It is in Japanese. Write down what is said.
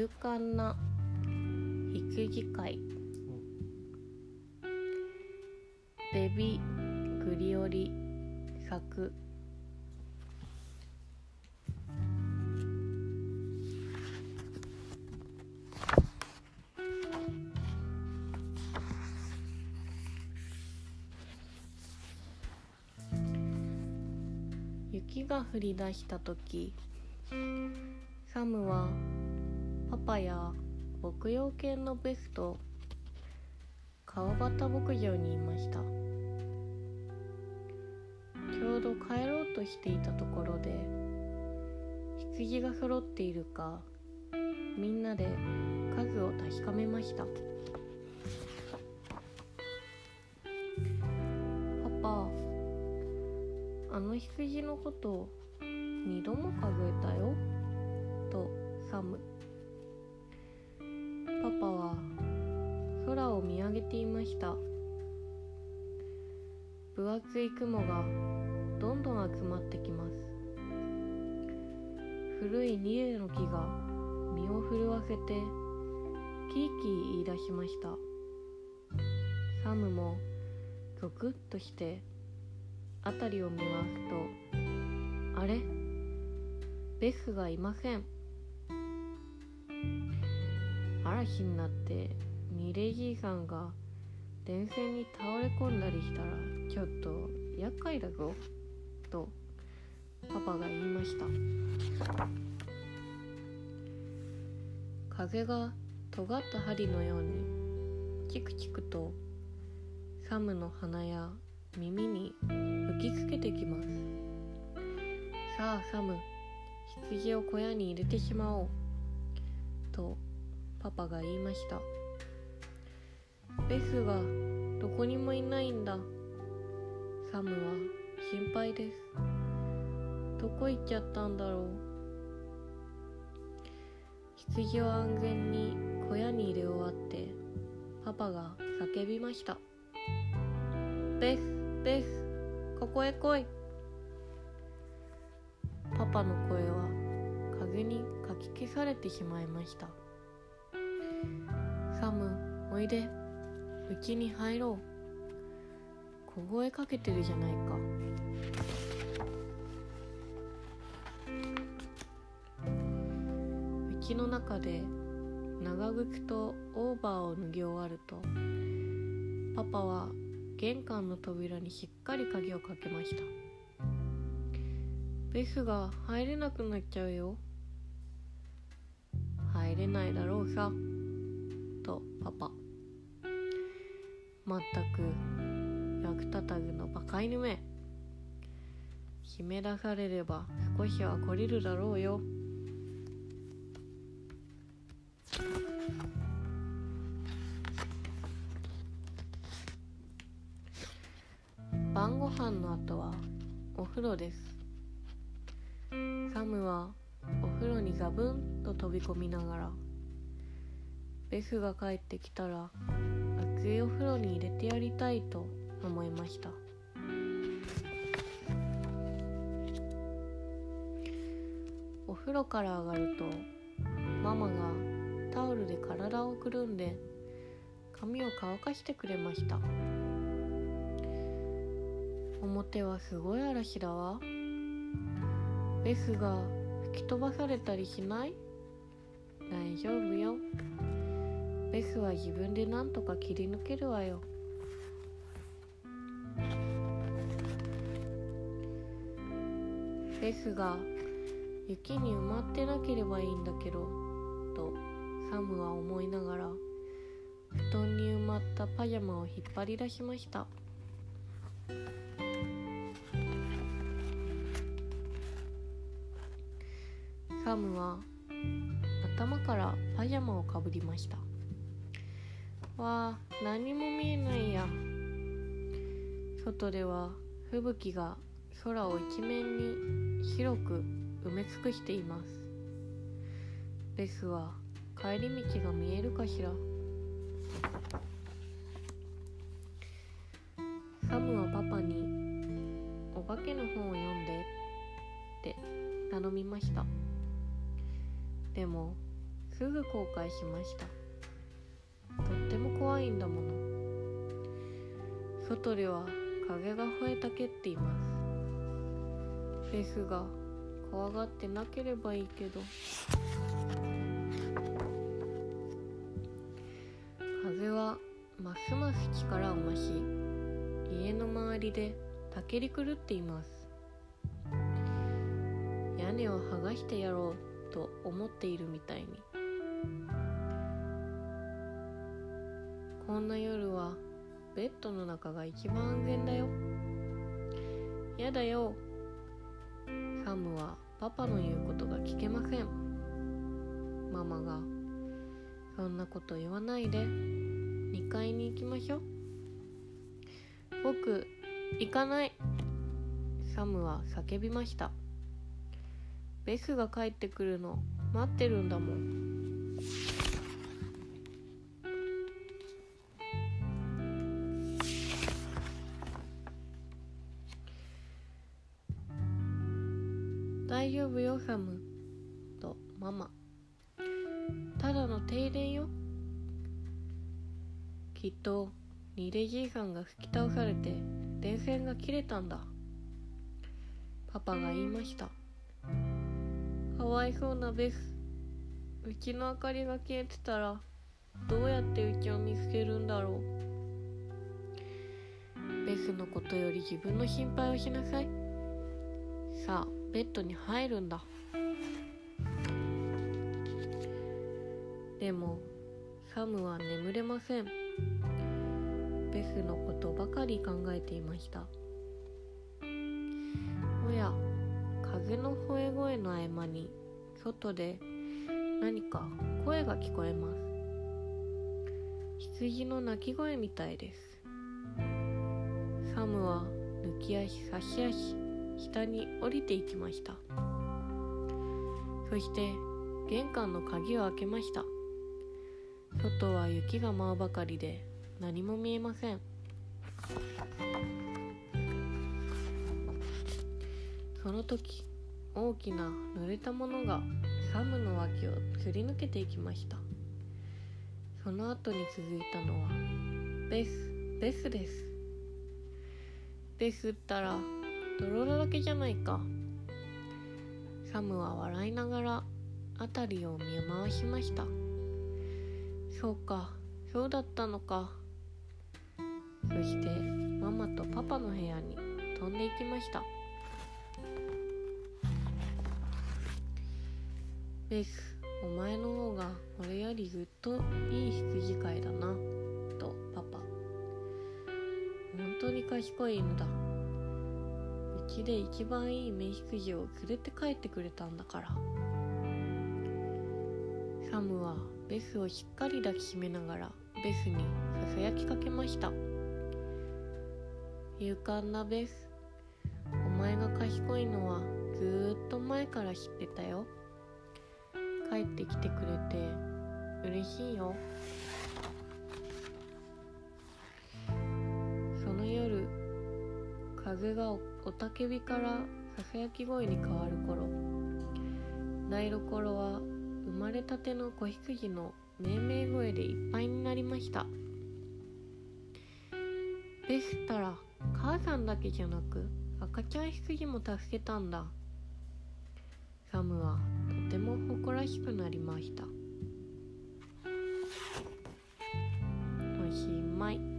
勇敢な羊飼いデビ・グリオリ作雪が降り出した時サムはパパや牧羊犬のベスと川端牧場にいました。ちょうど帰ろうとしていたところで羊が揃っているかみんなで数を確かめました。パパあの羊のこと二度も数えたよ。とサム。を見上げていました。分厚い雲がどんどん集まってきます。古いニレの木が身を震わせてキーキー言い出しました。サムもゾクッとして辺りを見ますとあれ？ベスがいません。嵐になってニレじいさんが電線に倒れ込んだりしたらちょっと厄介だぞとパパが言いました。風が尖った針のようにチクチクとサムの鼻や耳に吹きつけてきます。さあサム羊を小屋に入れてしまおうとパパが言いました。ベスがどこにもいないんだ。サムは心配です。どこ行っちゃったんだろう。羊を安全に小屋に入れ終わってパパが叫びました。ベスベスここへ来い。パパの声は風にかき消されてしまいました。サムおいで。うちに入ろう。小声かけてるじゃないか。うちの中で長靴とオーバーを脱ぎ終わるとパパは玄関の扉にしっかり鍵をかけました。ベスが入れなくなっちゃうよ。入れないだろうさ。とパパ。まったく役立たずのバカ犬め。締め出されれば少しは懲りるだろうよ。晩ご飯の後はお風呂です。サムはお風呂にガブンと飛び込みながらベスが帰ってきたら熱いお風呂に入れてやりたいと思いました。お風呂から上がるとママがタオルで体をくるんで髪を乾かしてくれました。表はすごい嵐だわ。ベスが吹き飛ばされたりしない？大丈夫よ。ベスは自分で何とか切り抜けるわよ。ベスが雪に埋まってなければいいんだけどとサムは思いながら布団に埋まったパジャマを引っ張り出しました。サムは頭からパジャマをかぶりました。わあ何も見えないや。外では吹雪が空を一面に広く埋め尽くしています。ベスは帰り道が見えるかしら。サムはパパに「お化けの本を読んで」って頼みました。でもすぐ後悔しました。っても怖いんだもの。外では風が吠えたけっています。ですが怖がってなければいいけど。風はますます力を増し家の周りでたけり狂っています。屋根を剥がしてやろうと思っているみたいに。こんな夜はベッドの中が一番安全だよ。やだよ。サムはパパの言うことが聞けません。ママがそんなこと言わないで。2階に行きましょう。僕行かない。サムは叫びました。ベスが帰ってくるの待ってるんだもん。丈夫よサムとママただの停電よ。きっとニレじいさんが吹き倒されて電線が切れたんだ。パパが言いました。かわいそうなベス。うちの明かりが消えてたらどうやってうちを見つけるんだろう。ベスのことより自分の心配をしなさい。さあベッドに入るんだ。でもサムは眠れません。ベスのことばかり考えていました。おや風の吠え声の合間に外で何か声が聞こえます。羊の鳴き声みたいです。サムは抜き足差し足下に降りていきました。そして玄関の鍵を開けました。外は雪が舞うばかりで何も見えません。その時大きな濡れたものがサムの脇をすり抜けていきました。その後に続いたのはベスベスです。ベスったら泥だらけじゃないか。サムは笑いながら辺りを見回しました。そうか。そうだったのか。そしてママとパパの部屋に飛んでいきました。ベスお前の方が俺よりずっといい羊飼いだな。とパパ。本当に賢い犬だ。うちで一番いいメ羊を連れて帰ってくれたんだから。サムはベスをしっかり抱きしめながらベスにささやきかけました。勇敢なベスお前が賢いのはずっと前から知ってたよ。帰ってきてくれて嬉しいよ。その夜風がおたけびからささやき声に変わる頃。台所は生まれたての子羊の命名声でいっぱいになりました。でしたら母さんだけじゃなく赤ちゃん羊も助けたんだ。サムはとても誇らしくなりました。おしまい。